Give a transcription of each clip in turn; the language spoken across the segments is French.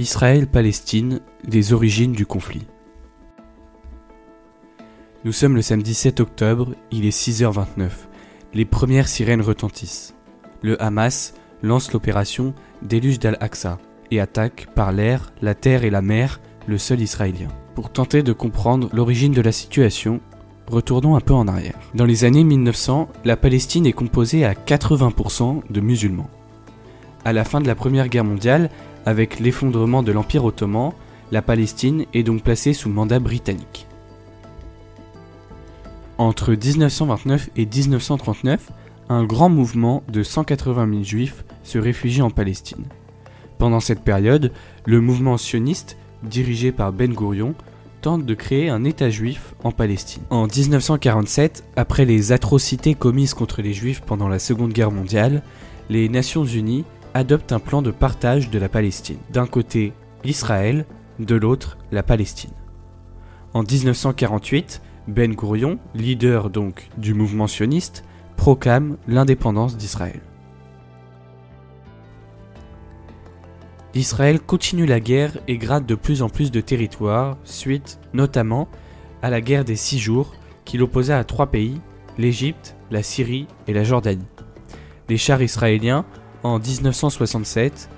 Israël-Palestine, les origines du conflit. Nous sommes le samedi 7 octobre, il est 6h29. Les premières sirènes retentissent. Le Hamas lance l'opération Déluge d'Al-Aqsa et attaque par l'air, la terre et la mer le sol israélien. Pour tenter de comprendre l'origine de la situation, retournons un peu en arrière. Dans les années 1900, la Palestine est composée à 80% de musulmans. À la fin de la Première Guerre mondiale, avec l'effondrement de l'Empire ottoman, la Palestine est donc placée sous mandat britannique. Entre 1929 et 1939, un grand mouvement de 180 000 juifs se réfugie en Palestine. Pendant cette période, le mouvement sioniste, dirigé par Ben Gurion, tente de créer un État juif en Palestine. En 1947, après les atrocités commises contre les juifs pendant la Seconde Guerre mondiale, les Nations Unies adoptent un plan de partage de la Palestine. D'un côté, Israël, de l'autre, la Palestine. En 1948, Ben Gurion, leader donc du mouvement sioniste, proclame l'indépendance d'Israël. Israël continue la guerre et gratte de plus en plus de territoires, suite notamment à la guerre des six jours qui l'opposa à trois pays, l'Égypte, la Syrie et la Jordanie. Les chars israéliens en 1967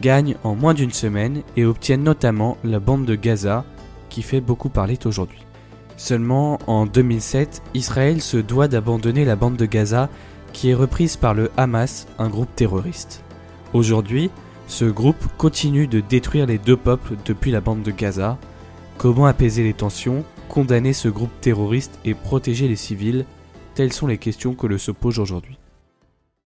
gagnent en moins d'une semaine et obtiennent notamment la bande de Gaza qui fait beaucoup parler aujourd'hui. Seulement en 2007, Israël se doit d'abandonner la bande de Gaza qui est reprise par le Hamas, un groupe terroriste. Aujourd'hui, ce groupe continue de détruire les deux peuples depuis la bande de Gaza. Comment apaiser les tensions, condamner ce groupe terroriste et protéger les civils? Telles sont les questions que le se pose aujourd'hui.